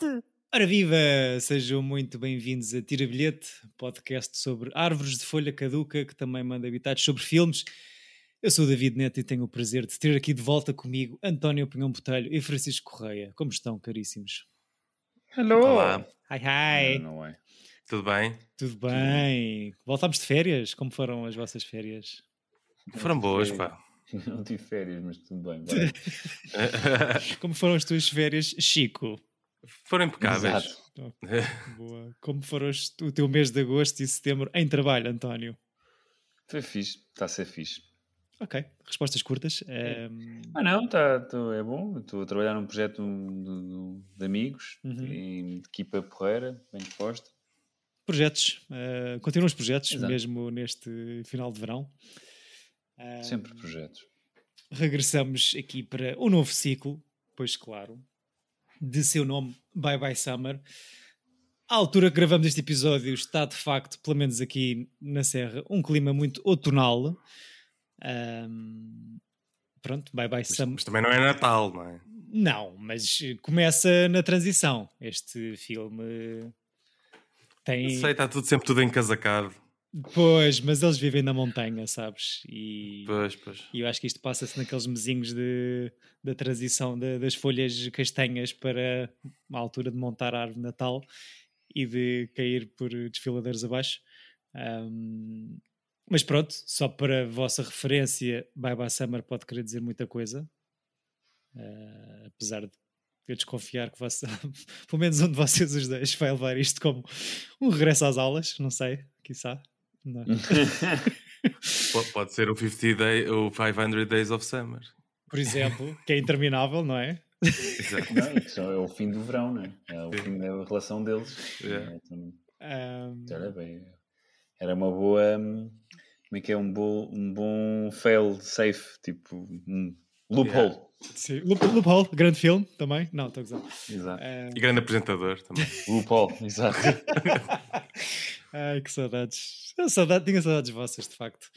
bilhete! Ora viva! Sejam muito bem-vindos a Tira Bilhete, podcast sobre árvores de folha caduca que também manda habitados sobre filmes. Eu sou o David Neto e tenho o prazer de ter aqui de volta comigo António Pinhão Botelho e Francisco Correia. Como estão, caríssimos? Hello! Olá, Hi, hi! Não, não é. tudo bem? Tudo bem? Voltámos de férias? Como foram as vossas férias? Foram boas, pá. Não tive férias, mas tudo bem. Como foram as tuas férias, Chico? Foram impecáveis. Exato. Boa. Como foram o teu mês de agosto e setembro em trabalho, António? Foi fixe, está a ser fixe. Ok, respostas curtas. Ehm, Ah não, tá, tô- é bom. Estou a trabalhar num projeto de, de- de amigos, Uhum. em- de equipa porreira, bem disposta. projetos, eh, continuam os projetos, Exato. mesmo neste final de verão. Ehm, Sempre projetos. regressamos aqui para o novo ciclo, pois claro, de seu nome Bye Bye Summer. À altura que gravamos este episódio está de facto, pelo menos aqui na Serra, um clima muito outonal. Ahm, pronto, Bye Bye Mas, Summer. mas também não é Natal, não é? Não, mas começa na transição. Este filme tem. Sei, está tudo sempre tudo encasacado. Pois, mas eles vivem na montanha, sabes? E, Pois, pois. e eu acho que isto passa-se naqueles mesinhos de, da transição da- das folhas castanhas para a altura de montar a árvore de Natal e de cair por desfiladeiros abaixo. Ahm, mas pronto, só para a vossa referência, Bye Bye Summer pode querer dizer muita coisa. Ah, apesar de eu desconfiar que você, pelo menos um de vocês os dois vai levar isto como um regresso às aulas, não sei, quiçá. Pode ser o 50 day, o 500 Days of Summer. Por exemplo, que é interminável, não é? Exato. não, isso é o fim do verão, não é? É o fim da relação deles. Yeah. É, também. Ahm, Era bem. Era uma boa. hum, Como é que é? Um bom, um bom fail safe, tipo um loophole. sim. Loop- Loophole, grande filme também. Não, estou a gozar. Exato. Ahm, E grande apresentador também. Loophole, exato. Ai, que saudades. Eu saudade, tinha saudades vossas, de facto.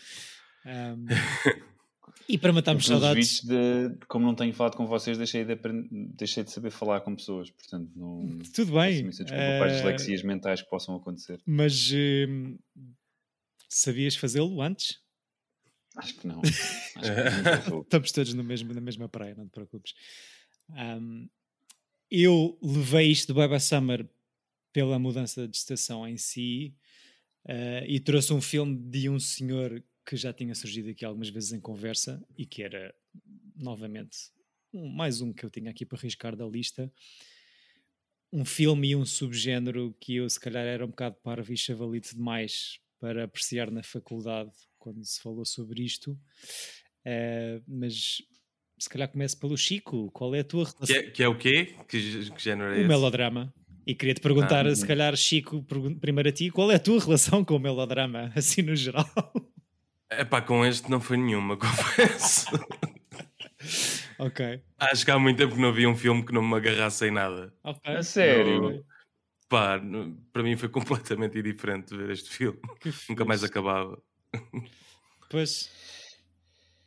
Ahm, e para matarmos saudades. de, como não tenho falado com vocês, deixei de, deixei de saber falar com pessoas, portanto, não. Tudo bem. desculpa para as eh, dislexias mentais que possam acontecer. mas hum, sabias fazê-lo antes? Acho que não. Acho que. Estamos todos no mesmo, na mesma praia, não te preocupes. Ahm, eu levei isto do Baba Summer pela mudança de estação em si ah, e trouxe um filme de um senhor que já tinha surgido aqui algumas vezes em conversa e que era, novamente, um- mais um que eu tinha aqui para arriscar da lista. Um filme e um subgénero que eu, se calhar, era um bocado parvo e chavalito demais para apreciar na faculdade quando se falou sobre isto. Eh, mas se calhar começo pelo Chico. Qual é a tua relação Que é, que é o quê? Que, que género é o esse? melodrama? E queria te perguntar, Ah, se calhar, Chico, primeiro a ti, qual é a tua relação com o melodrama, assim no geral? Epá, com este não foi nenhuma, confesso. ok. Acho que há muito tempo que não havia um filme que não me agarrasse em nada. ok. A sério? Pá, n- para mim foi completamente indiferente ver este filme. Nunca mais acabava. Pois.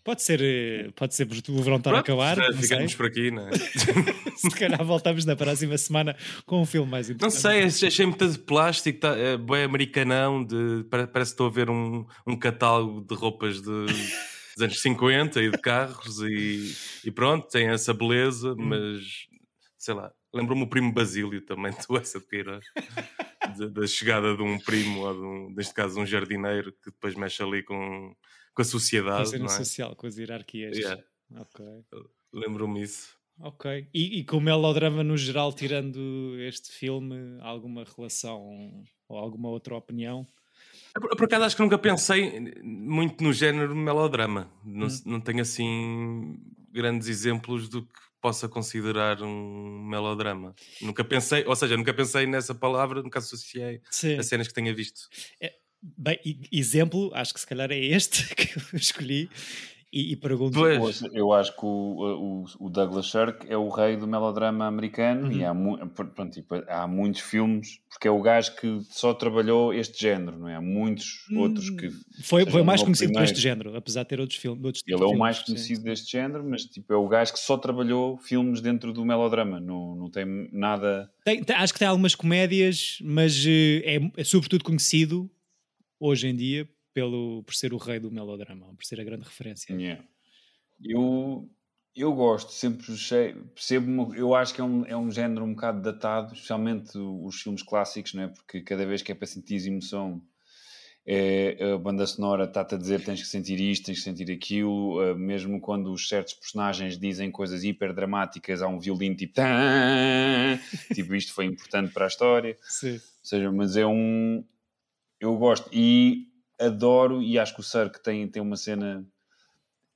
Pode ser, eh, pode ser porque o verão está a acabar, já não ficamos sei. por aqui, não é? Se calhar voltamos na próxima semana com um filme mais Não interessante. sei, achei muito de plástico, tá, é, bem americanão, de, pare- parece que estou a ver um, um catálogo de roupas de, dos anos 50 e de carros e, e pronto, tem essa beleza, Hum. mas sei lá, lembro-me o primo Basílio também, tu essa Queiroz, da- da chegada de um primo, ou de um, neste caso um jardineiro, que depois mexe ali com, com a Com a sociedade, cena é? social, com as hierarquias. Yeah, Ok. lembro-me isso. Ok. E, e com o melodrama no geral, tirando este filme, alguma relação ou alguma outra opinião? Por, por acaso acho que nunca pensei muito no género melodrama. Não, Hum. não tenho assim grandes exemplos do que possa considerar um melodrama. Nunca pensei, ou seja, nunca pensei nessa palavra, nunca associei Sim. a cenas que tenha visto. Bem, e- exemplo, acho que se calhar é este que eu escolhi. E, e pergunto. Pois. Eu acho que o, o, o Douglas Sirk é o rei do melodrama americano e Uhum. há, mu- pronto, tipo, há muitos filmes, porque é o gajo que só trabalhou este género, não é? Há muitos outros que. Foi, foi mais é o conhecido por este primeiro. género, apesar de ter outros filmes. Outros Ele é tipos o de mais filmes, conhecido sim. deste género, mas tipo, é o gajo que só trabalhou filmes dentro do melodrama, não, não tem nada. Tem- tem- acho que tem algumas comédias, mas eh, é, é sobretudo conhecido hoje em dia pelo, por ser o rei do melodrama, por ser a grande referência. Yeah. Eu, eu gosto, sempre achei, percebo, eu acho que é um, é um género um bocado datado, especialmente os filmes clássicos, não é? Porque cada vez que é para sentir emoção, é, a banda sonora está-te a dizer tens que sentir isto, tens que sentir aquilo, eh, mesmo quando os certos personagens dizem coisas hiper dramáticas, há um violino tipo, "Tã", tipo isto foi importante para a história. Sim. Ou seja, mas é um. Eu gosto e adoro, e acho que o Cirque tem, tem uma cena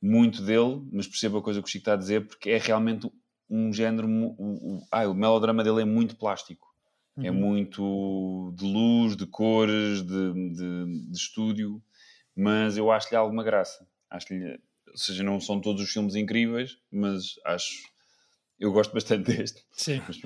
muito dele, mas percebo a coisa que o Chico está a dizer, porque é realmente um género. O, o, ah, o melodrama dele é muito plástico. É Uhum. muito de luz, de cores, de, de, de estúdio, mas eu acho-lhe alguma graça. Acho-lhe. Ou seja, não são todos os filmes incríveis, mas acho. Eu gosto bastante deste. Sim. Mas.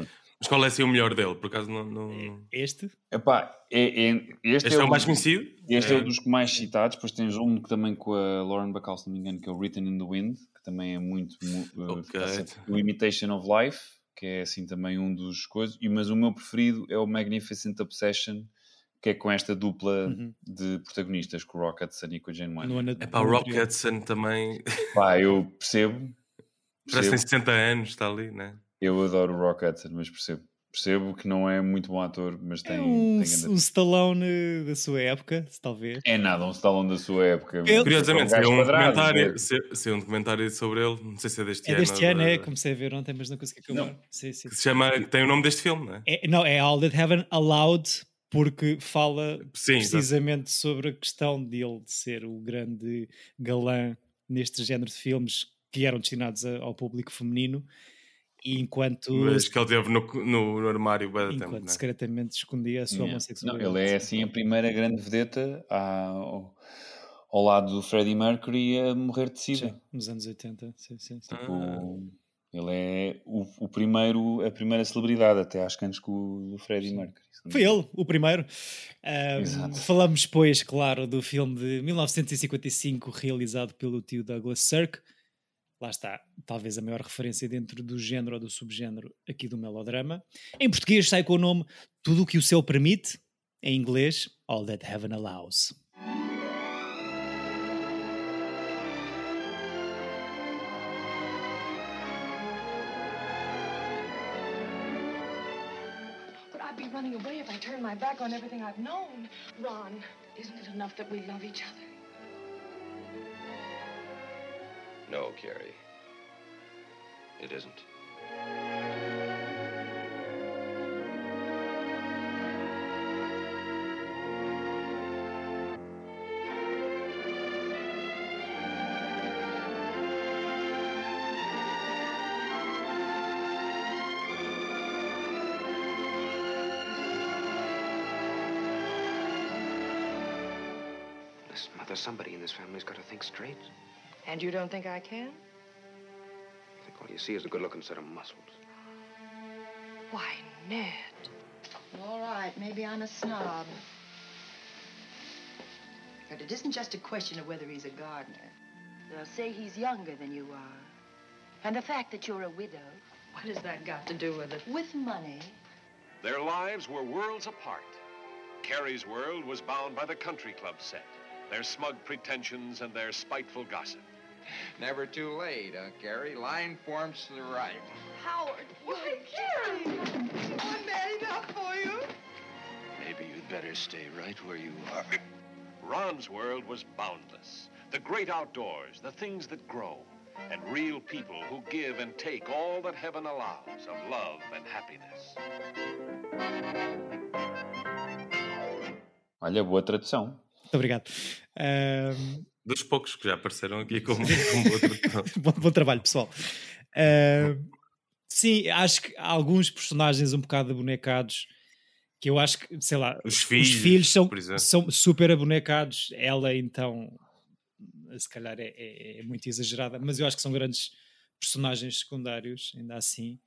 Mas qual é assim o melhor dele? Por acaso não. não- Este? Epá, é, é, este, Este é o um- mais conhecido? Este é. É. um dos que mais citados, depois tens um que também com a Lauren Bacall, se não me engano, que é o Written in the Wind, que também é muito. mu- Ok. está sempre- O Imitation of Life, que é assim também um dos coisas. E, mas o meu preferido é o Magnificent Obsession, que é com esta dupla Uhum. de protagonistas, com o Rock Hudson e com a Jane Wyman. É pá, o Rock. Hudson também. Pá, eu percebo. Parece que tem percebo. 60 anos, está ali, né? Eu adoro o Rock Hudson, mas percebo. Percebo que não é muito bom ator, mas tem. É um, tem um Stallone da sua época, talvez. É nada, um Stallone da sua época. Eu- Curiosamente, É saiu um, documentário, é. saiu- um documentário sobre ele, não sei se é deste É ano. deste ou ano, de- é? Comecei a ver ontem, mas não consegui acabar. Não. Sim, sim. Que se chama, tem o nome deste filme, não é? É, não, é All That Heaven Allowed, porque fala Sim, exato. precisamente sobre a questão dele de ser o grande galã neste género de filmes que eram destinados a- ao público feminino, e enquanto, mas que ele teve no, no, no armário tempo, enquanto não é? secretamente escondia a sua Yeah. Não, homossexualidade. ele é assim a primeira grande vedeta ao, ao lado do Freddie Mercury a morrer de sida. Sim, nos anos 80. Sim, sim, sim. Tipo, Ah. Ele é o, o primeiro, a primeira celebridade, até acho que antes que o, do Freddie Mercury. não Foi ele, o primeiro. Exato. falamos depois, claro, do filme de 1955, realizado pelo tio Douglas Sirk. Lá está, talvez a maior referência dentro do género ou do subgénero aqui do melodrama. Em português sai com o nome Tudo o que o céu permite, em inglês, All That Heaven Allows. I'd be running away if I turned my back on everything I've known. Ron, isn't it enough that we love each other? No, Carrie. It isn't. Listen, Mother, somebody in this family's got to think straight. And you don't think I can? I think all you see is a good-looking set of muscles. Why, Ned. All right, maybe I'm a snob. But it isn't just a question of whether he's a gardener. They'll say he's younger than you are. And the fact that you're a widow, What has that got to do with it? with money, Their lives were worlds apart. Carrie's world was bound by the country club set, their smug pretensions and their spiteful gossip. Never too late, huh, Gary? Line forms to the right. Howard, why, Carrie? I'm mad enough for you. Maybe you'd better stay right where you are. Ron's world was boundless. The great outdoors, the things that grow, and real people who give and take all that heaven allows of love and happiness. Olha, boa tradução. Muito obrigado. Ahm, Dos poucos que já apareceram aqui como, como outro. bom, bom trabalho, pessoal. Ahm, sim, acho que há alguns personagens um bocado abonecados que eu acho que, sei lá, Os filhos, os filhos são, são super abonecados. Ela, então, se calhar é, é, é muito exagerada, mas eu acho que são grandes personagens secundários, ainda assim.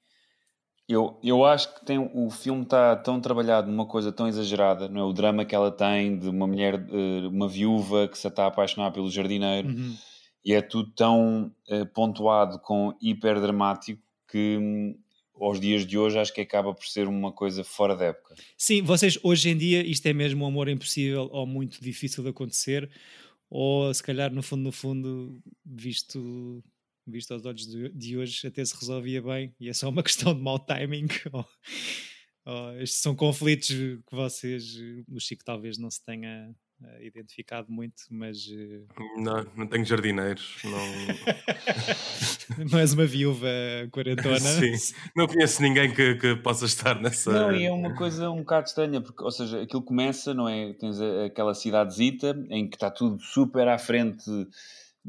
Eu, eu acho que tem, o filme está tão trabalhado numa coisa tão exagerada, não é? O drama que ela tem de uma mulher, eh, uma viúva que se está a apaixonar pelo jardineiro, Uhum. e é tudo tão eh, pontuado com hiper dramático que hum, aos dias de hoje acho que acaba por ser uma coisa fora da época. Sim, vocês hoje em dia isto é mesmo um amor impossível ou muito difícil de acontecer, ou se calhar no fundo, no fundo, visto, visto aos olhos de, de hoje, até se resolvia bem e é só uma questão de mau timing. Ou, ou estes são conflitos que vocês, o Chico talvez não se tenha eh, identificado muito, mas eh, Não, não tenho jardineiros. Não, és uma viúva quarentona. Sim, não conheço ninguém que, que possa estar nessa. Não, e é uma coisa um bocado estranha, porque, ou seja, aquilo começa, não é? Tens aquela cidadezita em que está tudo super à frente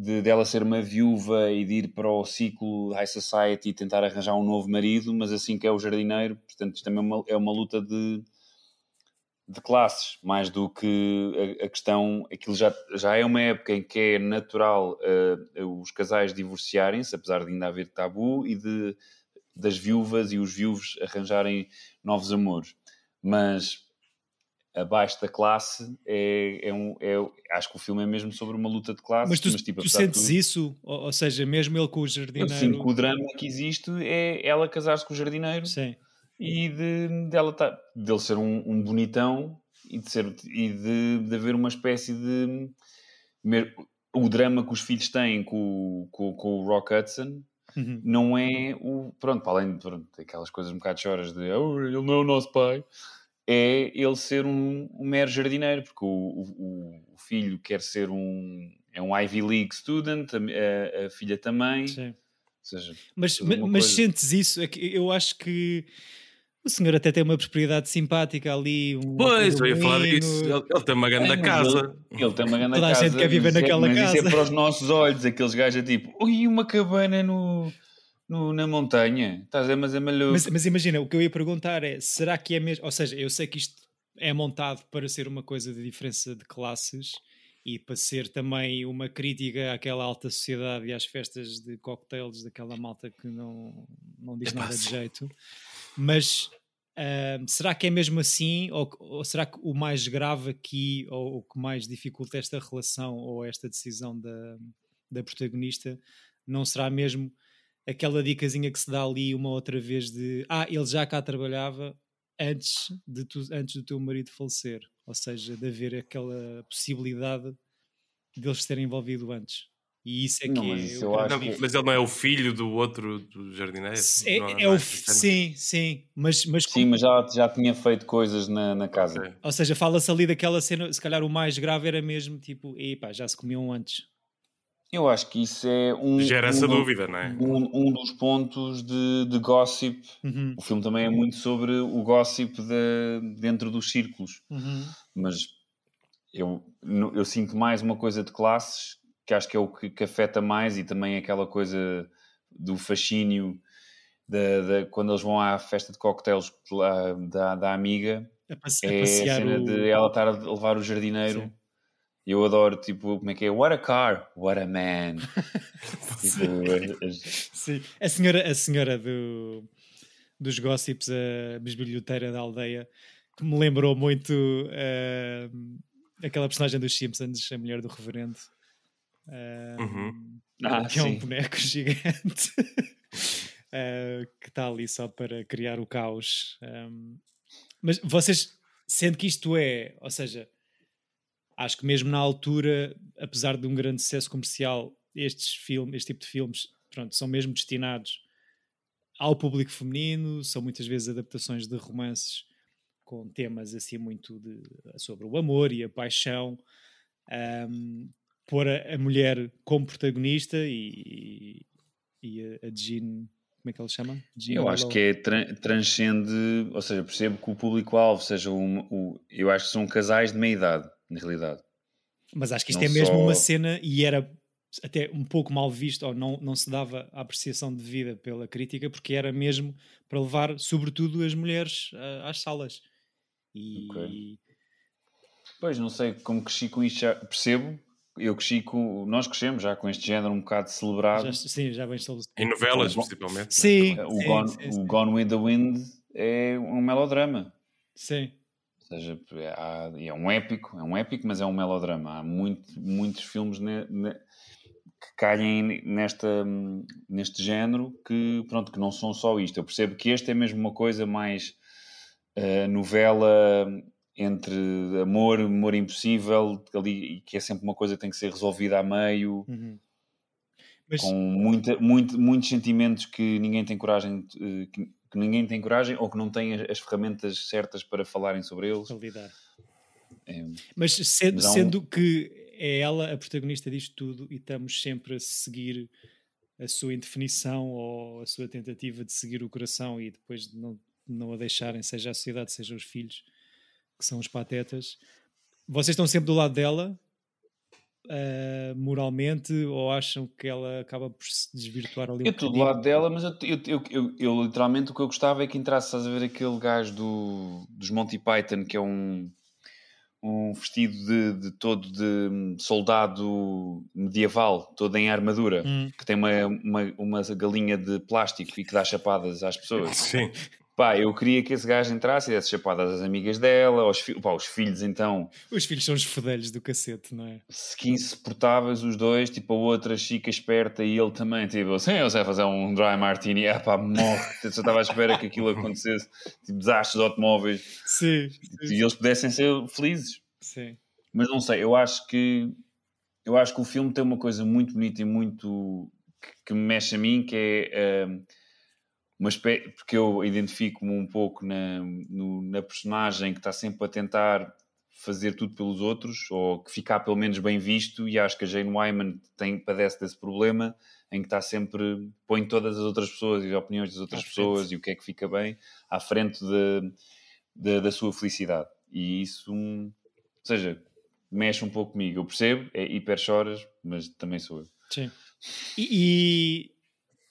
de dela ser uma viúva e de ir para o ciclo High Society e tentar arranjar um novo marido, mas assim que é o jardineiro, portanto, isto também é uma, é uma luta de, de classes, mais do que a, a questão. Aquilo já, já é uma época em que é natural eh, os casais divorciarem-se, apesar de ainda haver tabu, e de, das viúvas e os viúvos arranjarem novos amores. Mas abaixo da classe é, é um. É, acho que o filme é mesmo sobre uma luta de classes. Mas tu, tipo, tu de sentes tudo, isso? Ou, ou seja, mesmo ele com o jardineiro. que o drama que existe é ela casar-se com o jardineiro Sim. e de, dela tá, dele ser um, um bonitão e de, ser, e de, de haver uma espécie de. O drama que os filhos têm com, o- com, com o Rock Hudson Uhum. não é o. Pronto, para além de pronto, aquelas coisas um bocado choras de "Oh, ele não é o nosso pai, é ele ser um, um mero jardineiro, porque o, o, o filho quer ser um. É um Ivy League student, a, a- a filha também. Sim. Ou seja, Mas, mas coisa. sentes isso? É eu acho que o senhor até tem uma propriedade simpática ali. Um Pois, eu ia falar disso. Ele, ele tem uma grande É, mas casa. Ele, ele tem uma grande Toda a casa. gente quer viver mas é- naquela mas Isso casa. é para os nossos olhos. Aqueles gajos é tipo, ui, uma cabana no, no- na montanha. Estás a mas é maluco. Mas, mas imagina, o que eu ia perguntar é: será que é mesmo? Ou seja, eu sei que isto é montado para ser uma coisa de diferença de classes e para ser também uma crítica àquela alta sociedade e às festas de cocktails daquela malta que não, não diz Epá, nada de sim. jeito. Mas ah, será que é mesmo assim? Ou, ou será que o mais grave aqui, ou o que mais dificulta esta relação ou esta decisão da, da protagonista, não será mesmo aquela dicasinha que se dá ali uma outra vez de ah, ele já cá trabalhava antes, de tu, antes do teu marido falecer, ou seja, de haver aquela possibilidade de eles terem envolvido antes. E isso é Não, que mas é isso o eu acho Não, que- mas ele não é o filho do outro do jardineiro? É, é não o, sim, sim, mas, mas Sim, mas já, já tinha feito coisas na, na casa. Ok. ou seja, fala-se ali daquela cena, se calhar o mais grave era mesmo tipo, epá, já se comiam antes. Eu acho que isso é um. Gera um essa do- dúvida, não é? Um, um dos pontos de, de gossip. Uhum, O filme também é muito sobre o gossip de, dentro dos círculos. uhum. mas eu, eu sinto mais uma coisa de classes que acho que é o que, que afeta mais e também aquela coisa do fascínio da, da- quando eles vão à festa de cocktails lá da, da amiga A, passe- a é a passear cena o... de ela estar a levar o jardineiro Sim. Eu adoro tipo como é que é what a car what a man tipo, as- Sim, a senhora, a senhora do, dos gossips, a bisbilhoteira da aldeia, que me lembrou muito eh, aquela personagem dos Simpsons, a mulher do reverendo, eh, Uhum. Ah, que é um sim. boneco gigante eh, que está ali só para criar o caos. Um, mas vocês sentem que isto é, ou seja, acho que mesmo na altura, apesar de um grande sucesso comercial, estes filmes, este tipo de filmes, pronto, são mesmo destinados ao público feminino, são muitas vezes adaptações de romances com temas assim muito de, sobre o amor e a paixão, um, pôr a, a mulher como protagonista e, e a, a Jean, como é que ela se chama? Jean Eu acho que é tran- transcende, ou seja, percebo que o público-alvo seja um, o, eu acho que são casais de meia idade, na realidade. Mas acho que isto Não é mesmo só- uma cena e era até um pouco mal visto, ou não, não se dava a apreciação devida pela crítica, porque era mesmo para levar, sobretudo, as mulheres ah, às salas. E Ok. Pois, não sei como cresci com isto, já percebo eu cresci com. Nós crescemos já com este género um bocado celebrado. Já, sim, já bem estabelecido. Em novelas, principalmente. Sim, né? O, sim, Gone, sim, o. Gone with the Wind é um melodrama. Sim. Ou seja, há- é um épico, é um épico, mas é um melodrama. Há muito, muitos filmes ne- ne- que caem nesta, neste género que, pronto, que não são só isto. Eu percebo que este é mesmo uma coisa mais eh, novela entre amor, amor impossível, ali, que é sempre uma coisa que tem que ser resolvida a meio, Uhum. Mas, com muita, muito, muitos sentimentos que ninguém tem coragem, eh, que, que ninguém tem coragem ou que não tem as, as ferramentas certas para falarem sobre eles. para lidar. É, Mas sendo, um- sendo que é ela a protagonista disto tudo e estamos sempre a seguir a sua indefinição ou a sua tentativa de seguir o coração e depois de não, não a deixarem, seja a sociedade, seja os filhos, que são os patetas, vocês estão sempre do lado dela, ah, moralmente, ou acham que ela acaba por se desvirtuar ali um Eu estou do bocadinho? lado dela, mas eu, eu, eu, eu- eu literalmente o que eu gostava é que entrasse, estás a ver aquele gajo do, dos Monty Python que é um, um vestido de, de todo de soldado medieval, todo em armadura, Hum. que tem uma, uma, uma galinha de plástico e que dá chapadas às pessoas. Sim. Pá, eu queria que esse gajo entrasse e desse chapadas às amigas dela, aos, fi- pá, os filhos então, Os filhos são os fedelhos do cacete, não é? que insuportáveis os dois, tipo a outra chica esperta e ele também, tipo, assim, eu sei fazer um dry martini, ah pá, morre, eu só estava à espera que aquilo acontecesse, tipo, desastres de automóveis, Sim, e eles pudessem ser felizes. sim. Mas não sei, eu acho que eu acho que o filme tem uma coisa muito bonita e muito que, que me mexe a mim, que é hum, uma espécie, porque eu identifico-me um pouco na, no- na personagem que está sempre a tentar fazer tudo pelos outros, ou que ficar pelo menos bem visto, e acho que a Jane Wyman tem, padece desse problema, em que está sempre, põe todas as outras pessoas e as opiniões das outras À frente. pessoas e o que é que fica bem à frente de, de- da sua felicidade. E isso, hum, ou seja, mexe um pouco comigo. Eu percebo, é hiper choras, mas também sou eu. Sim. E,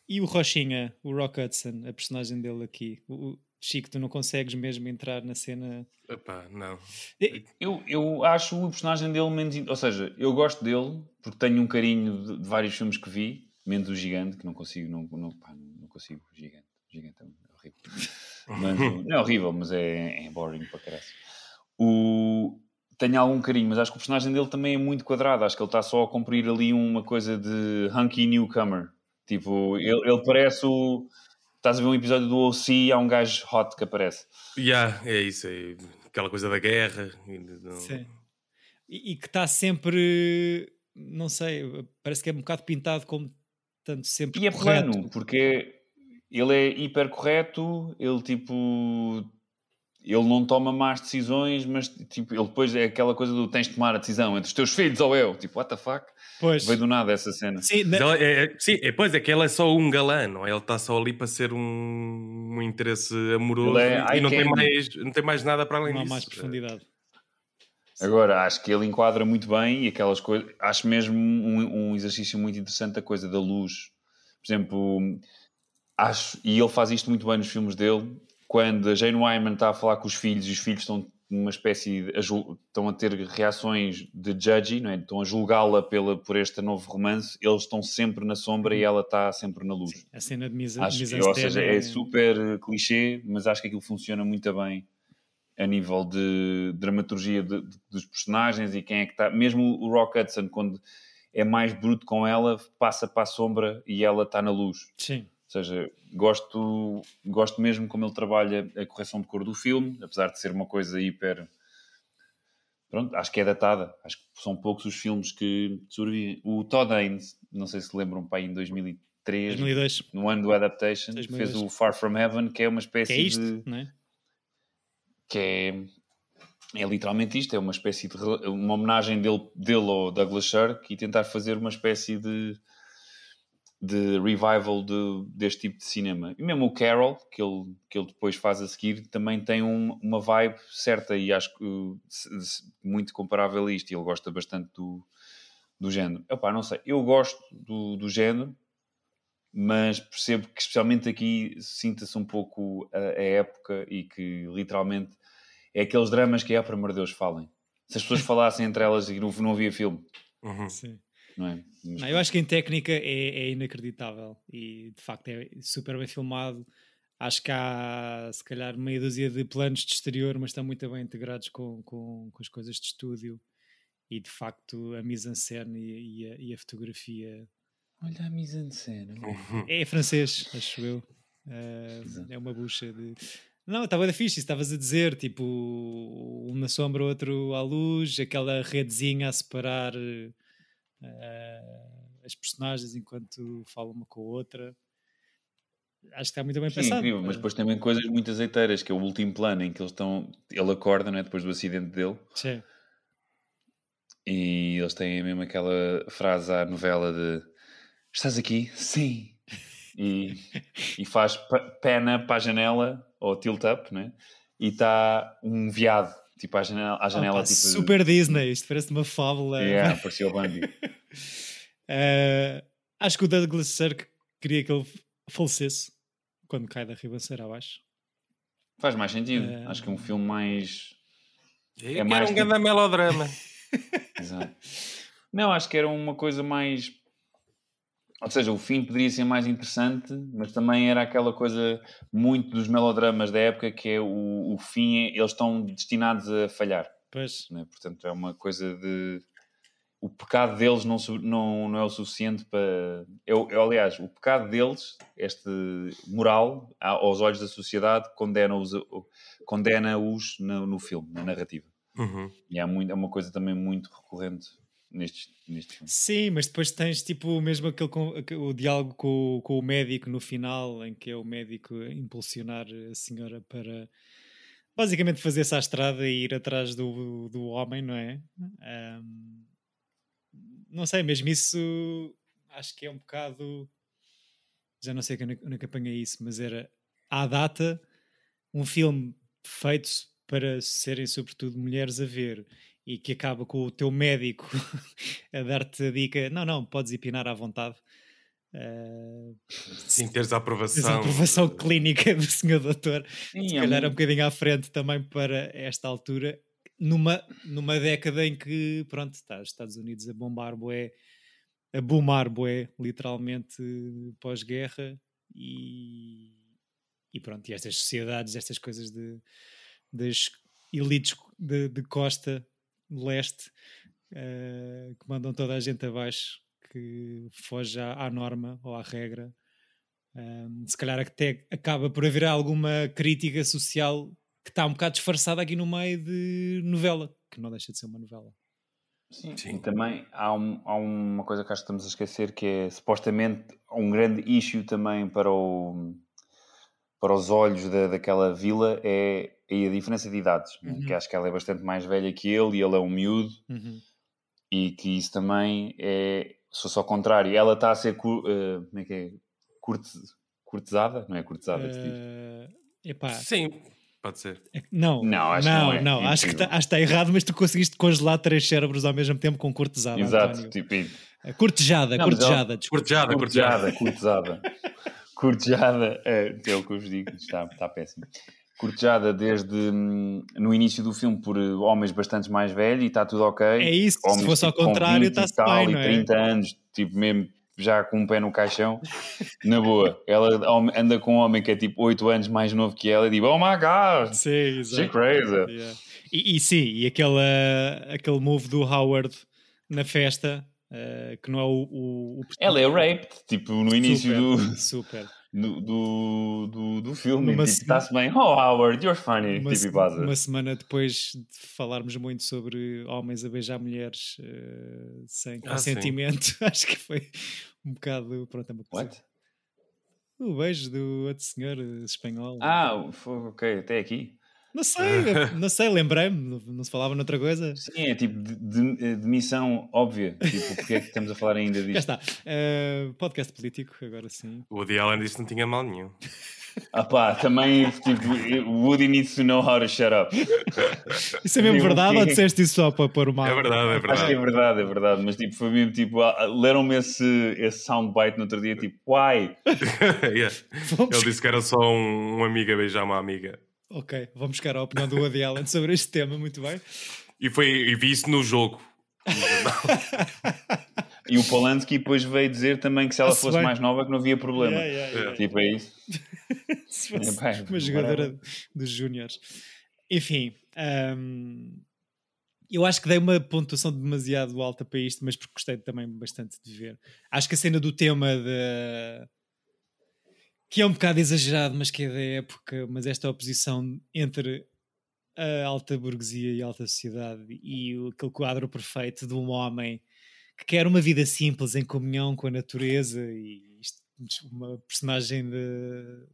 e, o Rochinha, o Rock Hudson, a personagem dele aqui? O, o- Chico, tu não consegues mesmo entrar na cena. Epá, não. Eu, eu acho o personagem dele menos. Ou seja, eu gosto dele porque tenho um carinho de, de vários filmes que vi, menos o Gigante, que não consigo. Não, não, pá, não consigo. Gigante. Gigante é horrível. Mas, não é horrível, mas é, é boring para caralho. O, tenho algum carinho, mas acho que o personagem dele também é muito quadrado. Acho que ele está só a cumprir ali uma coisa de hunky newcomer. Tipo, ele, ele parece o. Estás a ver um episódio do OC, há um gajo hot que aparece. Yeah, é isso. É aquela coisa da guerra. e não- Sim. E, e que está sempre. Não sei, parece que é um bocado pintado como tanto sempre. E é correto. plano, porque ele é hiper correto, ele tipo. Ele não toma más decisões, mas tipo, ele depois é aquela coisa do tens de tomar a decisão entre os teus filhos ou eu. Tipo, what the fuck? Pois. Veio do nada essa cena. Sim, na- ela é, é- sim, é, pois é que ele é só um galã, não é? Ele está só ali para ser um, um interesse amoroso é e não tem, mais, não tem mais nada para além não há disso. mais profundidade. Agora, acho que ele enquadra muito bem e aquelas coisas. Acho mesmo um, um exercício muito interessante a coisa da luz. Por exemplo, acho, e ele faz isto muito bem nos filmes dele, quando a Jane Wyman está a falar com os filhos e os filhos estão numa espécie de, estão a ter reações de judgy, não é? estão a julgá-la pela por este novo romance, eles estão sempre na sombra e ela está sempre na luz. A cena de misa, Acho, mise ou seja, é é super clichê, mas acho que aquilo funciona muito bem a nível de dramaturgia de- de- dos personagens e quem é que está. Mesmo o Rock Hudson, quando é mais bruto com ela, passa para a sombra e ela está na luz. Sim. Ou seja, gosto, gosto mesmo como ele trabalha a correção de cor do filme, apesar de ser uma coisa hiper. Pronto, acho que é datada. Acho que são poucos os filmes que sobrevivem. O Todd Haynes, não sei se lembram, pai, em 2003, 2002. no ano do Adaptation, 2002. fez o Far From Heaven, que é uma espécie Que é isto, de. não é? que é. É literalmente isto, é uma espécie de uma homenagem dele, dele ao Douglas Sirk e tentar fazer uma espécie de, de revival de- deste tipo de cinema. E mesmo o Carol, que ele, que ele depois faz a seguir, também tem um- uma vibe certa e acho que uh, muito comparável a isto. E ele gosta bastante do, do género. Epá, não sei, eu gosto do, do género, mas percebo que especialmente aqui sinta-se um pouco a, a época e que literalmente é aqueles dramas que é, por amor de Deus, falem. Se as pessoas falassem entre elas e não, não havia filme. Uhum. Sim. Não é? Mas Não, eu acho que em técnica é, é inacreditável e de facto é super bem filmado. Acho que há se calhar meia dúzia de planos de exterior, mas estão muito bem integrados com, com, com as coisas de estúdio e de facto a mise-en-scène e, e a, e a fotografia Olha a mise-en-scène. é francês, acho eu. Exato. é uma bucha de. Não, estava da fixe, estavas a dizer, tipo, um na sombra, outro à luz, aquela redezinha a separar ah, as personagens enquanto falam uma com a outra. Acho que está muito bem Sim, pensado. incrível, mas depois também coisas muito azeiteiras, que é o último plano em que eles estão. Ele acorda, não é? Depois do acidente dele. Sim. E eles têm mesmo aquela frase à novela de Estás aqui? Sim. E, e faz pena para a janela, ou tilt up, né? E está um veado, tipo à janela, à janela Opa, tipo. Super Disney, isto parece uma fábula. Yeah, parecia o Bambi. Ah, acho que o Douglas Sirk queria que ele falecesse quando cai da ribanceira abaixo. Faz mais sentido. É. Acho que é um filme mais. É, É que mais era um tipo- grande melodrama. Exato. Não, acho que era uma coisa mais. Ou seja, o fim poderia ser mais interessante, mas também era aquela coisa muito dos melodramas da época que é o, o fim, é- eles estão destinados a falhar. Pois, né? Portanto, é uma coisa de. O pecado deles não, não, não é o suficiente para. Eu, eu, aliás, o pecado deles, este moral, aos olhos da sociedade, condena-os condena -os no, no filme, na narrativa. Uhum. E há muito, é uma coisa também muito recorrente nestes, nestes filmes. Sim, mas depois tens tipo mesmo aquele, o diálogo com, com o médico no final, em que é o médico impulsionar a senhora para basicamente fazer-se à estrada e ir atrás do, do homem, não é? Ahm, não sei, mesmo isso acho que é um bocado. Já não sei onde é que apanhei isso, mas era à data um filme feito para serem sobretudo mulheres a ver e que acaba com o teu médico a dar-te a dica: não, não, podes empinar à vontade. Uh, Sim, teres a aprovação. a aprovação clínica do senhor doutor. Sim, Se é calhar é um muito- bocadinho à frente também para esta altura, numa, numa década em que, pronto, está os Estados Unidos a bombar bué, a boomar bué, literalmente pós-guerra, e, e pronto, e estas sociedades, estas coisas de, das elites de, de costa leste eh, que mandam toda a gente abaixo, que foge à, à norma ou à regra. Um, se calhar até acaba por haver alguma crítica social que está um bocado disfarçada aqui no meio de novela, que não deixa de ser uma novela. Sim. Sim. E também há, um- há uma coisa que acho que estamos a esquecer que é supostamente um grande issue também para, o, para os olhos da, daquela vila é, é a diferença de idades. né? Uhum. Que acho que ela é bastante mais velha que ele e ele é um miúdo Uhum. e que isso também é se fosse ao contrário. Ela está a ser cu- eh, como é que é? Curte, cortesada? Não é cortesada que se diz. Eh, epá, Sim, pode ser. é que- não, Não, acho que não, não é. não, acho, que Impossível. tá, que está errado, mas tu conseguiste congelar três cérebros ao mesmo tempo com cortesada. Exato, António. tipo, e- Eh, Cortejada, Não, mas ela- cortejada, desculpa. Cortejada, cortejada. Cortejada, cortejada. Cortejada, é, é o que eu vos digo, está, está péssimo. Cortejada desde hum, no início do filme por eh, homens bastante mais velhos e está tudo ok. É isso, se Homens, fosse ao tipo, com contrário, 20 está-se bem, e não é? 30 anos, tipo mesmo já com um pé no caixão, na boa. Ela anda com um homem que é tipo 8 anos mais novo que ela e diz: Oh my god, Sim, she crazy. Yeah. E, e sim, e aquele, aquele move do Howard na festa, eh, que não é o. o, o Ela é raped, tipo no início super, do, Super. Do, do, do, do filme. E, tipo, se- está-se bem, oh Howard, you're funny. Uma, tipo, se- uma semana depois de falarmos muito sobre homens a beijar mulheres eh, sem Ah, consentimento, acho que foi um bocado. Pronto, é uma coisa. What? O beijo do outro senhor eh, espanhol. Ah, foi, ok, até aqui. Não sei, não sei, lembrei-me, não, se falava noutra coisa. Sim, é tipo de, de, de missão óbvia. Tipo, porque é que estamos a falar ainda Já disto? está. Eh, podcast político, agora sim. O Woody Allen disse que não tinha mal nenhum. Ah pá, também, tipo, Woody needs to know how to shut up. Isso é mesmo Digo verdade que- ou disseste isso só para pôr o mal? É verdade, é Acho que é verdade. verdade, é verdade. Mas tipo, foi mesmo tipo, ah, leram-me esse, esse soundbite no outro dia, tipo, why? Yeah. Ele disse que era só um, um amigo a beijar uma amiga. Ok, vamos buscar a opinião do Woody Allen sobre este tema, muito bem. E, foi, e vi isso no jogo. E o Polanski depois veio dizer também que se ela Ah, se fosse bem. mais nova que não havia problema. Yeah, yeah, yeah. Tipo, é isso. Se fosse É, pá, uma jogadora dos Júniores. Enfim, hum, eu acho que dei uma pontuação demasiado alta para isto, mas porque gostei também bastante de ver. Acho que a cena do tema de. Que é um bocado exagerado, mas que é da época, mas esta oposição entre a alta burguesia e a alta sociedade e aquele quadro perfeito de um homem que quer uma vida simples em comunhão com a natureza e isto- uma personagem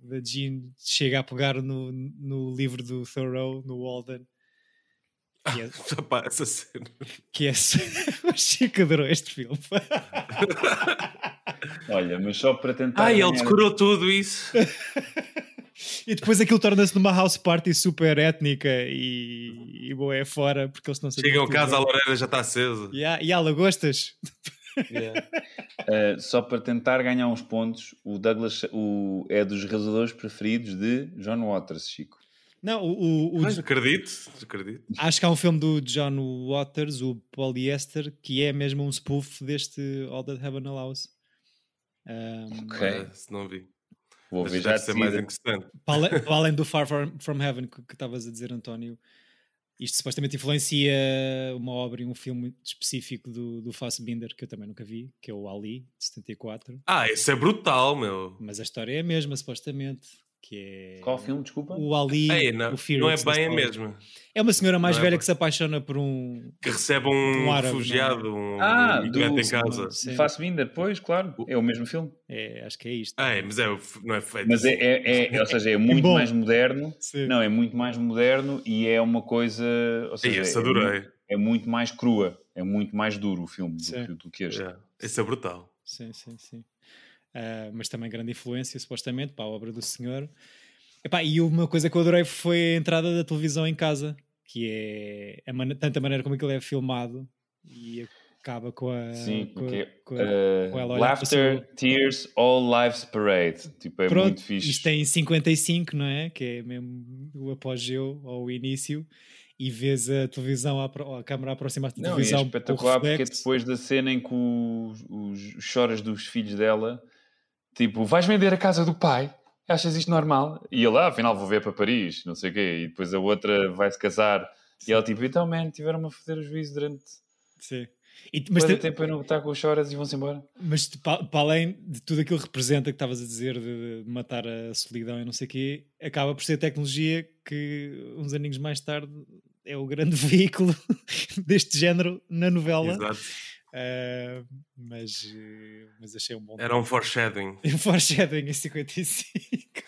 da Jean chega a pegar no, no livro do Thoreau, no Walden, que é, Pá, essa cena. que é o Chico adorou este filme. Olha, mas só para tentar. Ai, ele ganhar- decorou tudo isso. e depois aquilo torna-se numa house party super étnica e, e boa é fora porque eles não se Chegam a casa, a bem. lareira já está acesa. E há, e há lagostas. Uh, só para tentar ganhar uns pontos, o Douglas o, é dos realizadores preferidos de John Waters, Chico. Não, o, o- o- Mas acredito, acredito. acho que há um filme do John Waters, o Polyester, que é mesmo um spoof deste All That Heaven Allows. Um, Ok. Ah, se não vi. Vou ver já ser mais interessante. para além, para além do Far From, From Heaven que estavas a dizer, António, isto supostamente influencia uma obra e um filme específico do, do Fassbinder, que eu também nunca vi, que é o Ali, de 74. Ah, isso é brutal, meu. Mas a história é a mesma, supostamente. Que é Qual filme, desculpa? o Ali, Ei, não, o Fear não é bem a mesma. É uma senhora mais é velha bem. que se apaixona por um. Que recebe um, Um árabe, refugiado, não um Ah, do- imigrante em casa. Sim. Fassbinder, pois, claro. É o mesmo filme. É, acho que é isto. Ah, é, mas é, não é feito. Mas é, é, é- ou seja, é muito mais moderno. Sim. Não, é muito mais moderno e é uma coisa. Ou seja, esse é, adorei. é muito mais crua, é muito mais duro o filme do, do que este. É, Esse é brutal. Sim, sim, sim. Ah, mas também grande influência, supostamente, para a obra do senhor. Epá, e uma coisa que eu adorei foi a entrada da televisão em casa, que é a mane- tanto a maneira como aquilo é filmado e acaba com a. Sim, com, que é, com a- uh, com ela Laughter, Tears, All Lives Parade. Tipo, é Pronto, muito fixe. isto tem 55, não é? Que é mesmo o apogeu ou o início, e vês a televisão, a, a câmara a aproximar-se da é televisão. o espetacular porque é depois da cena em que os, os choras dos filhos dela, tipo, vais vender a casa do pai? Achas isto normal? E ele, ah, afinal vou ver para Paris, não sei o quê. E depois a outra vai se casar. E ela, tipo, então, man, tiveram-me a foder o juízo durante Sim. E- mas, te- tempo a não estar com os choras e vão-se embora. mas pa- para além de tudo aquilo que representa que estavas a dizer de, de matar a solidão e não sei o quê, acaba por ser tecnologia que uns aninhos mais tarde é o grande veículo deste género na novela. Exato. Ah, mas, eh, mas achei um bom Era um foreshadowing. um foreshadowing em 55.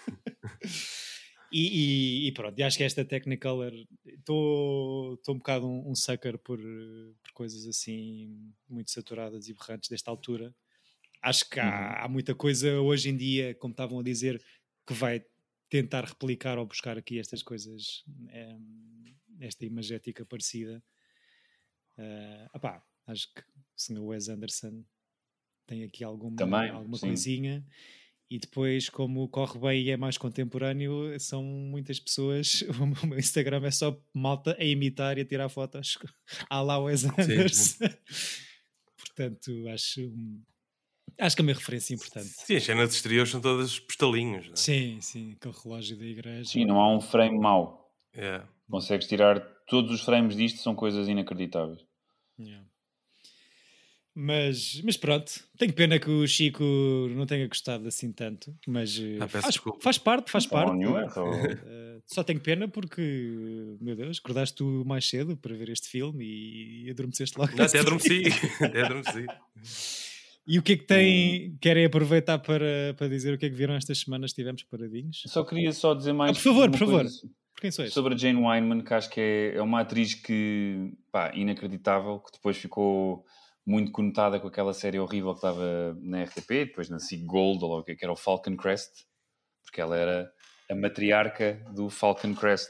e, e, e pronto, e acho que esta Technicolor estou um bocado um, um sucker por, eh, por coisas assim muito saturadas e berrantes desta altura. Acho que há, há muita coisa hoje em dia, como estavam a dizer, que vai tentar replicar ou buscar aqui estas coisas, em, esta imagética parecida. Opá, acho que o Sr. Wes Anderson tem aqui alguma, Também, alguma sim. coisinha. E depois, como corre bem e é mais contemporâneo, são muitas pessoas. O meu Instagram é só malta a imitar e a tirar fotos à lá Wes Anderson. Portanto, acho, acho que é uma referência importante. Sim, as cenas de exterior são todas postalinhos. Não é? Sim, sim, aquele relógio da igreja. Sim, não há um frame mau. É. Consegues tirar todos os frames disto, são coisas inacreditáveis. Yeah. Mas, mas pronto, tenho pena que o Chico não tenha gostado assim tanto, mas eh, Ah, faz, faz parte, faz Não, parte. nenhum erro. Eh, só tenho pena porque, meu Deus, acordaste tu mais cedo para ver este filme e adormeceste logo. Não, até adormeci. até adormeci. E o que é que tem? Querem aproveitar para, para dizer o que é que viram estas semanas que tivemos paradinhos? Só queria só dizer mais. Ah, por favor, por favor. Sobre a Jane Wyman, que acho que é, é uma atriz que, pá, inacreditável, que depois ficou muito conotada com aquela série horrível que estava na RTP, depois na SIG Gold, ou que é que era o Falcon Crest, porque ela era a matriarca do Falcon Crest.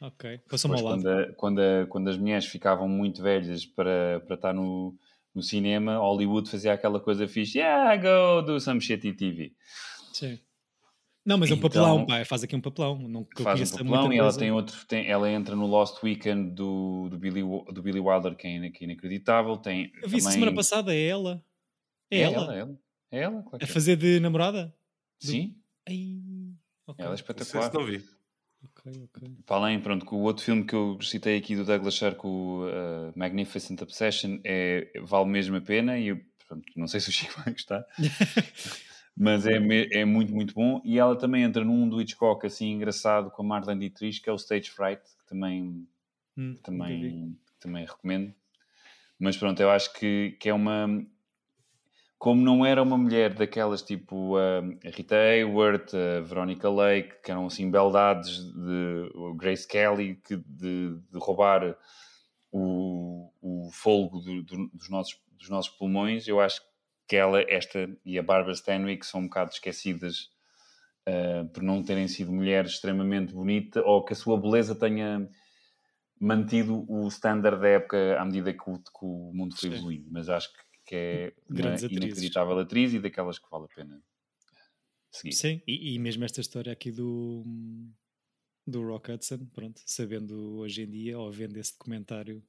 Ok, passou-me ao lado. quando, a- quando, a- quando as mulheres ficavam muito velhas para, para estar no, no cinema, Hollywood fazia aquela coisa fixe, yeah, go do some shit in TV. Sim. Não, mas é um Então- papelão, pá, faz aqui um papelão. Não faz um papelão e ela coisa. tem outro, tem, ela entra no Lost Weekend do, do, Billy, do Billy Wilder, que é, que é inacreditável. Tem Eu vi também... semana passada, é ela. É, É ela. ela, é ela. É ela, claro A é. fazer de namorada? Sim, Ai, ok. ela é Não sei espetacular. se não vi. ok, ok. Para além, pronto, que o outro filme que eu citei aqui do Douglas Sirk, o uh, Magnificent Obsession, é, vale mesmo a pena e eu, pronto, não sei se o Chico vai gostar, mas é, é muito, muito bom. E ela também entra num do Hitchcock assim engraçado com a Marlene Dietrich, que é o Stage Fright, que também, Hum, também, também recomendo. Mas pronto, eu acho que, que é uma. Como não era uma mulher daquelas tipo a Rita Hayworth, a Veronica Lake, que eram assim beldades de Grace Kelly, que de, de roubar o, o fôlego do- do- dos, nossos, dos nossos pulmões, eu acho que ela, esta e a Barbara Stanwyck são um bocado esquecidas uh, por não terem sido mulheres extremamente bonitas ou que a sua beleza tenha mantido o standard da época à medida que o, que o mundo foi evoluindo. Mas acho que, que é uma Grandes atrizes. inacreditável atriz e daquelas que vale a pena seguir. Sim, e, e mesmo esta história aqui do, do Rock Hudson, pronto, sabendo hoje em dia, ou vendo esse documentário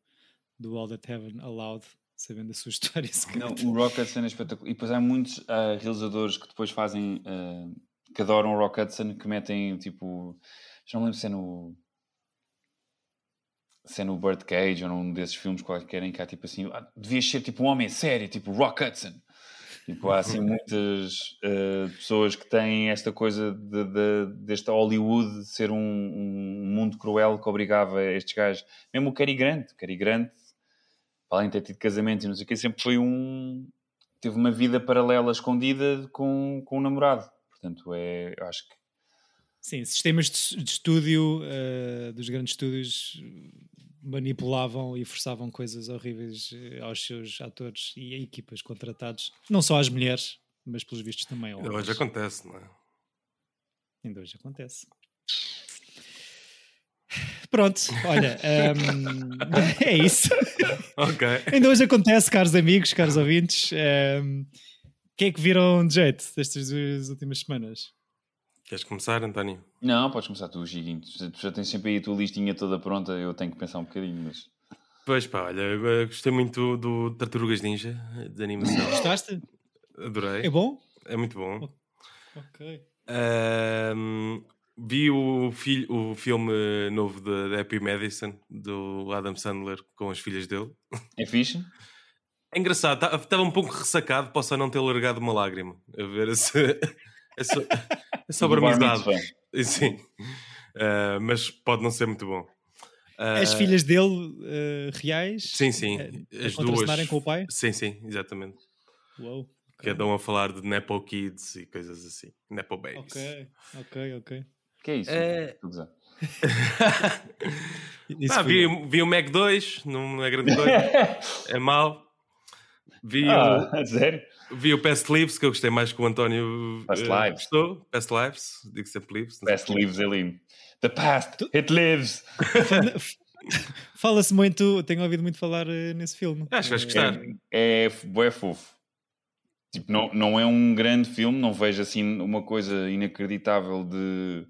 do All That Heaven Allowed, sabendo a sua história, Não, o Rock Hudson é espetacular. E depois há muitos ah, realizadores que depois fazem, ah, que adoram o Rock Hudson, que metem tipo, já não lembro se é no. Se é no Birdcage ou num desses filmes qualquer em que há tipo assim, ah, devias ser tipo um homem sério, tipo Rock Hudson. Tipo, há assim muitas ah, pessoas que têm esta coisa de, de- deste Hollywood ser um, um mundo cruel que obrigava estes gajos, mesmo o Cary Grant, o Cary Grant além de ter tido casamento e não sei o que, sempre foi um. teve uma vida paralela escondida com, com um namorado. Portanto, é. eu Acho que. Sim, sistemas de, de estúdio eh, dos grandes estúdios manipulavam e forçavam coisas horríveis eh, aos seus atores e a equipas contratados, não só às mulheres, mas pelos vistos também aos Hoje acontece, não é? Ainda hoje acontece. Pronto, olha, hum, é isso. Ok. Ainda hoje acontece, caros amigos, caros ouvintes. hum, O que é que viram de jeito destas duas últimas semanas? Queres começar, António? Não, podes começar tu, Giguinho. Tu já tens sempre aí a tua listinha toda pronta, eu tenho que pensar um bocadinho, mas. Pois pá, olha, eu gostei muito do Tartarugas Ninja, de animação. Gostaste? Adorei. É bom? É muito bom. Ok. Ahm, vi o, filho, o filme novo de, de Happy Madison, do Adam Sandler, com as filhas dele. É fixe? É engraçado, estava um pouco ressacado, posso não ter largado uma lágrima a ver essa Do Bar amizade. Sim, Ah, mas pode não ser muito bom. As Ah, filhas dele eh, reais? Sim, sim. a As duas. com o pai? Sim, sim, exatamente. Uou. Que andam a falar de Nepo Kids e coisas assim. Nepo Babies. Ok, ok, ok. Que é isso? É- Ah, vi, vi o Mac 2, não é grande coisa, é mau. Vi, ah, sério? o, vi o Past Lives, que eu gostei mais que o António Past eh, Lives. gostou. Past Lives, digo sempre Lives. Best lives ali. The past, it lives. Fala-se muito, tenho ouvido muito falar eh, nesse filme. Acho que vais Eh, gostar. É, é, é fofo. Tipo, não, não é um grande filme, não vejo assim uma coisa inacreditável de,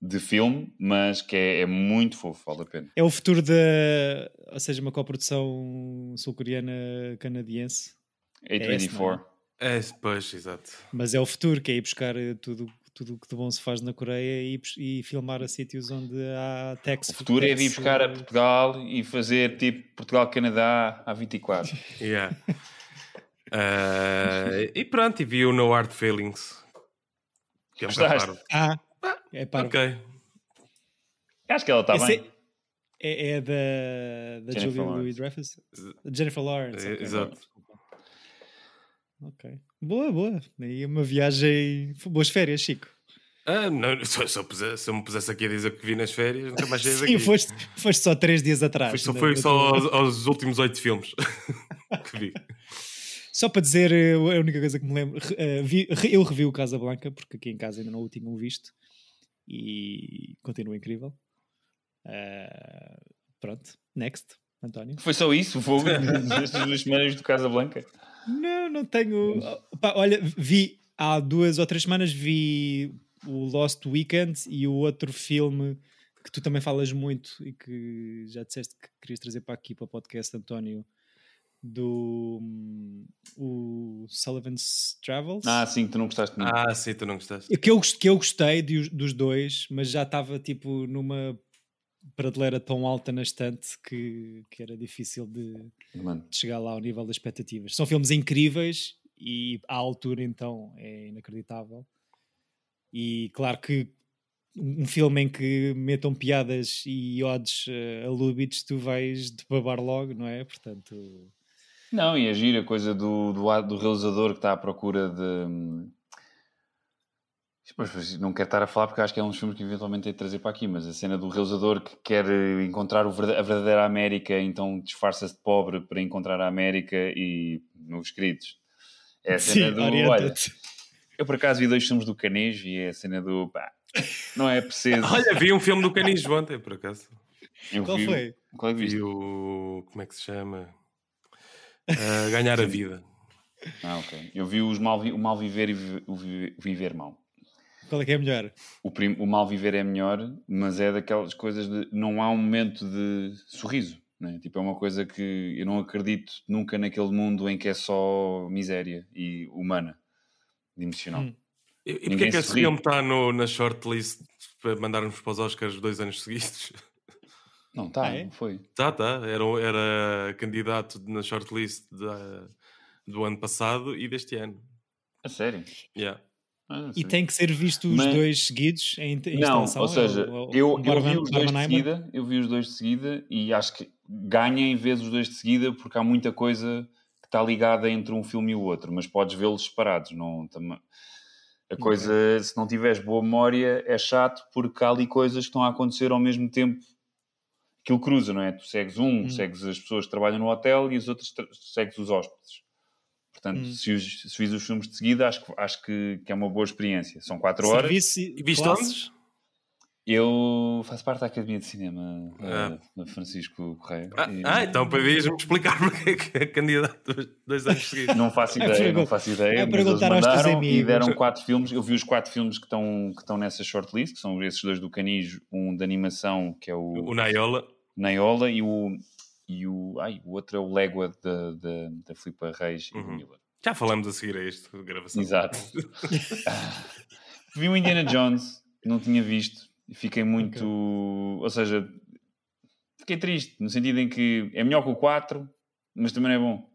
de filme, mas que é, é muito fofo, vale a pena. É o futuro da. Ou seja, uma coprodução sul-coreana-canadiense. A24. É, pois, exato. Mas é o futuro, que é ir buscar eh, tudo tudo o que de bom se faz na Coreia e, e filmar a sítios onde há tax. O futuro é vir buscar a eh, Portugal e fazer tipo Portugal-Canadá a 24. Yeah. Eh, e pronto, e vi o No Hard Feelings. Que é um Gostaste? Ah, é para. Ok. Acho que ela está Esse bem. É, é da, da Jennifer Julia Lawrence. Louis-Dreyfus? Jennifer Lawrence. Eh, ok. Exato. Ok. Boa, boa. Aí uma viagem. Boas férias, Chico. Ah, não, se, eu- se eu pusesse- se eu me pusesse aqui a dizer que vi nas férias, nunca mais saí Sim, daqui. foste, foste só três dias atrás. Foi só, né, foi da só tua- aos, aos últimos oito filmes que vi. Só para dizer, eh, a única coisa que me lembro, eh, vi- re- eu revi o Casablanca, porque aqui em casa ainda não o tinham visto, e continua incrível. Ah, pronto, next, António. Foi só isso, o fogo destas duas semanas do Casa Blanca. Não, não tenho. Pá, olha, vi há duas ou três semanas vi o Lost Weekend e o outro filme que tu também falas muito e que já disseste que querias trazer para aqui para o podcast, António, do hum, o Sullivan's Travels. Ah, sim, que tu não gostaste muito. Ah, sim, tu não gostaste. Que eu, que eu gostei de- dos dois, mas já estava tipo numa prateleira tão alta na estante que, que era difícil de, de chegar lá ao nível das expectativas. São filmes incríveis e à altura então é inacreditável. E claro que um um filme em que metam piadas e odes eh, a Lubitsch, tu vais de babar logo, não é? Portanto, Não, e agir a coisa do, do, a- do realizador que está à procura de. não quero estar a falar porque acho que é um dos filmes que eventualmente é de trazer para aqui, mas a cena do realizador que quer encontrar a verdadeira América, então disfarça-se de pobre para encontrar a América e, meus queridos, é a cena sim, do. Olha, eu por acaso vi dois filmes do Canejo e é a cena do. Pá, não é preciso. Olha, vi um filme do Canijo ontem, por acaso. Eu Qual vi- foi? Qual é que viste? Vi o. Como é que se chama? Ah, ganhar a vida. Ah, ok. Eu vi os mal, o Mal Viver e o Vi- o Viver Mal. Qual é que é melhor? o, prim- o mal viver é melhor, mas é daquelas coisas de não há um momento de sorriso. Né? Tipo, é uma coisa que eu não acredito nunca naquele mundo em que é só miséria e humana, de emocional. Hum. E, e porquê é que esse filme está no, na shortlist para mandarmos para os Oscars dois anos seguidos? Não, tá, Ah, é? não foi. Tá, tá. Era, era candidato na shortlist da, do ano passado e deste ano. A sério. Yeah. Ah, E tem que ser visto os Mas- dois seguidos em, em Não, instalação? ou seja, É eu, eu vi os dois de seguida, eu vi os dois de seguida e acho que ganha em vez os dois de seguida porque há muita coisa que está ligada entre um filme e o outro, mas podes vê-los separados. Não, tam- A coisa, se não tiveres boa memória, é chato porque há ali coisas que estão a acontecer ao mesmo tempo. Aquilo cruza, não é? Tu segues um, Hum. segues as pessoas que trabalham no hotel e os outros tra- segues os hóspedes. Portanto, Hum. se, os, se fiz os filmes de seguida, acho, que- acho que, que é uma boa experiência. São quatro horas. Serviço E viste? Eu faço parte da Academia de Cinema Ah. eh, da Francisco Correia. Ah, E ah, então podias-me explicar porque é que é candidato dois, dois anos seguidos. Não faço É ideia, não faço ideia. é mas eles mandaram e deram quatro filmes. Eu vi os quatro filmes que estão, que estão nessa shortlist, que são esses dois do Canijo, um de animação, que é o, O Naiola. Naiola, e o, e o, ai, o outro é o Légua da, da, da Filipa Reis e do Uhum. Miller. Já falamos a seguir a isto, a gravação. Exato. Vi o Indiana Jones, não tinha visto, e fiquei muito. Ou seja, fiquei triste, no sentido em que é melhor que o 4, mas também não é bom.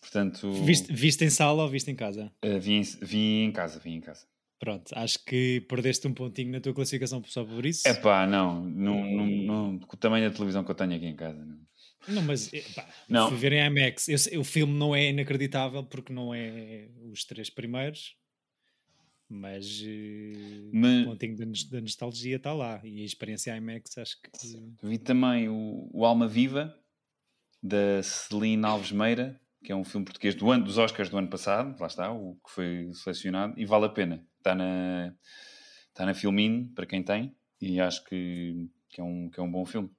Portanto, Viste, viste em sala ou viste em casa? eh, vi, em, vi em casa, vi em casa. Pronto, acho que perdeste um pontinho na tua classificação só por isso. É pá, não, não, não, não, com o tamanho da televisão que eu tenho aqui em casa. Não. Não, mas eh, pá, Não. fui ver em IMAX. Eu o filme não é inacreditável porque não é os três primeiros, mas eh, Mas- o pontinho da, da nostalgia está lá. E a experiência IMAX acho que. Vi também o, o Alma Viva, da Celine Alves Meira, que é um filme português do ano, dos Oscars do ano passado, lá está, o que foi selecionado, e vale a pena. Está na, está na Filmin, para quem tem, e acho que, que, é, um, que é um bom filme.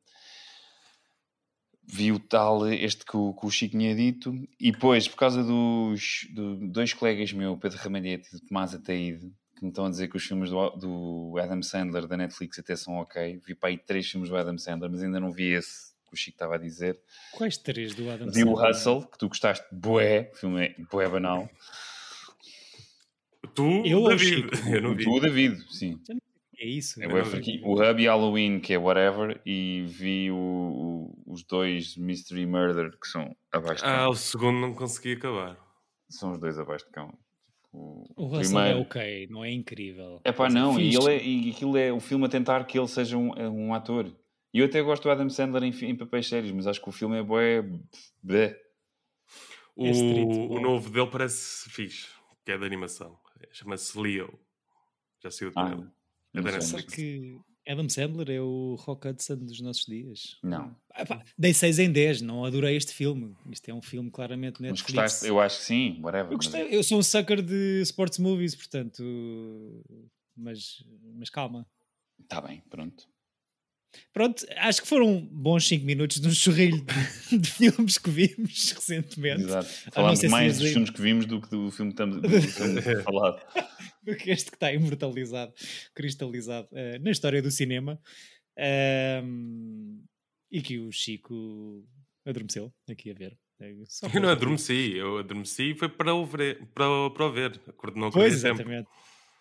Vi o tal, este que o, que o Chico tinha dito, e depois, por causa dos do- dois colegas meus, Pedro Ramalhete e Tomás Ataíde, que me estão a dizer que os filmes do, do Adam Sandler da Netflix até são ok. Vi para aí três filmes do Adam Sandler, mas ainda não vi esse o Chico estava a dizer. Quais três do Adam Vi o Sandler? Hustle, que tu gostaste bué, o filme é bué banal. Tu, Eu David. Chico? Eu não vi. Tu, o David, sim. É isso. É fraquinho. O Hub e Halloween, que é whatever, e vi o, o- os dois Mystery Murder, que são abaixo de Ah, cão. o segundo não consegui acabar. São os dois abaixo de cão. O, O Russell é ok, não é incrível. É pá, não, e, ele é, e aquilo é o filme a tentar que ele seja um, é um ator. E eu até gosto do Adam Sandler em, em papéis sérios, mas acho que o filme é bué. O, É street, o novo dele parece fixe, que é de animação. Chama-se Leo. Já saiu o Ah, trailer. É da Netflix. que Adam Sandler é o Rock Hudson dos nossos dias? Não. Ah, pá, dei 6 em 10, não adorei este filme. Isto é um filme claramente Mas Netflix. gostaste? Eu acho que sim, whatever. Eu mas- gostei, eu sou um sucker de sports movies, portanto. Mas, mas calma. Tá bem, pronto. Pronto, acho que foram bons 5 minutos de um chorrilho de, de filmes que vimos recentemente. Exato. Ah, Falámos mais dos filmes que vimos do que do filme que estamos do filme falado. do que este que está imortalizado, cristalizado uh, na história do cinema. Um, e que o Chico adormeceu aqui a ver. Só eu não adormeci, eu adormeci e foi para o ver. Para, para o ver. Não pois, exatamente.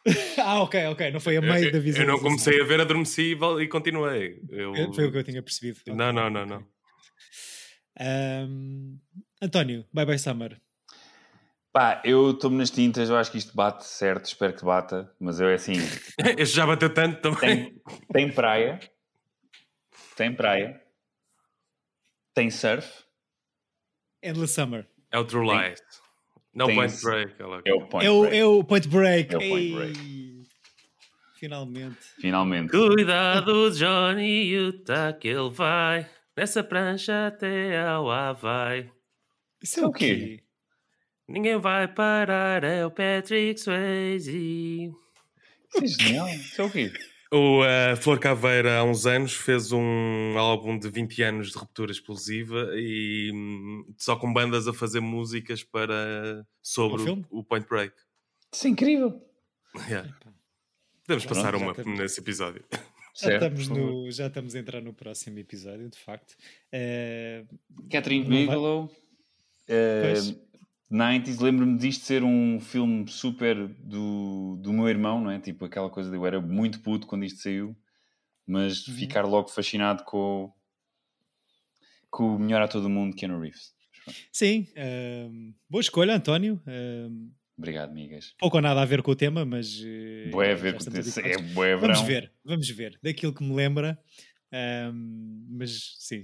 ah, ok, ok. Não foi a meio eu, da visão. Eu não comecei a ver, adormeci e continuei. Eu... Foi o que eu tinha percebido. Não, não, não, não. Um, António, bye bye Summer. Pá, eu estou-me nas tintas, eu acho que isto bate certo, espero que bata, mas eu é assim. este já bateu tanto também. Tem, tem praia, tem praia, tem surf. Endless Summer. É o True Lies. Não tem Point Break. É o Point é o, Break. É o Point Break. É o Point Break. Finalmente. Finalmente. Cuidado, Johnny Utah, que ele vai nessa prancha até ao Havaí. Isso é o quê? Ninguém vai parar, é o Patrick Swayze. Isso é genial. Isso é o quê? O uh, Flor Caveira, há uns anos, fez um álbum de 20 anos de ruptura explosiva e um, só com bandas a fazer músicas para sobre o, o, Point Break. Isso é incrível. Yeah. Podemos Pronto, passar uma estamos... nesse episódio. Já estamos, no, já estamos a entrar no próximo episódio, de facto. Uh, Catherine Bigelow. Uh, 90s, lembro-me disto ser um filme super do, do meu irmão, não é? Tipo aquela coisa de eu era muito puto quando isto saiu, mas uhum. ficar logo fascinado com, com o melhor ator do mundo, Keanu Reeves. Sim, uh, boa escolha, António. Uh, Obrigado, amigas. Pouco ou nada a ver com o tema, mas. Uh, boé a ver com o é boé Vamos ver, vamos ver. Daquilo que me lembra, mas sim.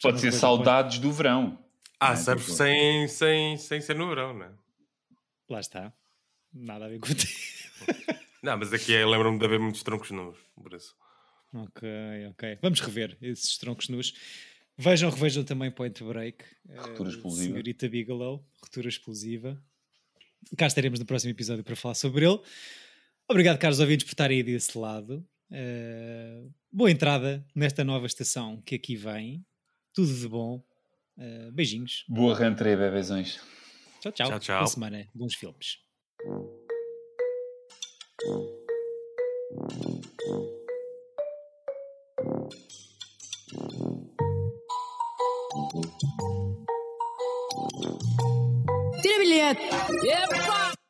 Pode ser saudades do verão. Ah, surf tipo... sem, sem, sem ser no verão, não é? Lá está. Nada a ver contigo. não, mas aqui é, lembro-me de haver muitos troncos nus, por isso. Ok, ok. Vamos rever esses troncos nus. Vejam, revejam também Point Break. Retura uh, explosiva. Senhorita Bigelow, Retura explosiva. Cá estaremos no próximo episódio para falar sobre ele. Obrigado, caros ouvintes, por estarem aí desse lado. Uh, boa entrada nesta nova estação que aqui vem. Tudo de bom. Uh, beijinhos. Boa rentrée, bebezões. Tchau, tchau. Tchau, tchau. Boa semana. Bons filmes. Tira bilhete! Epa!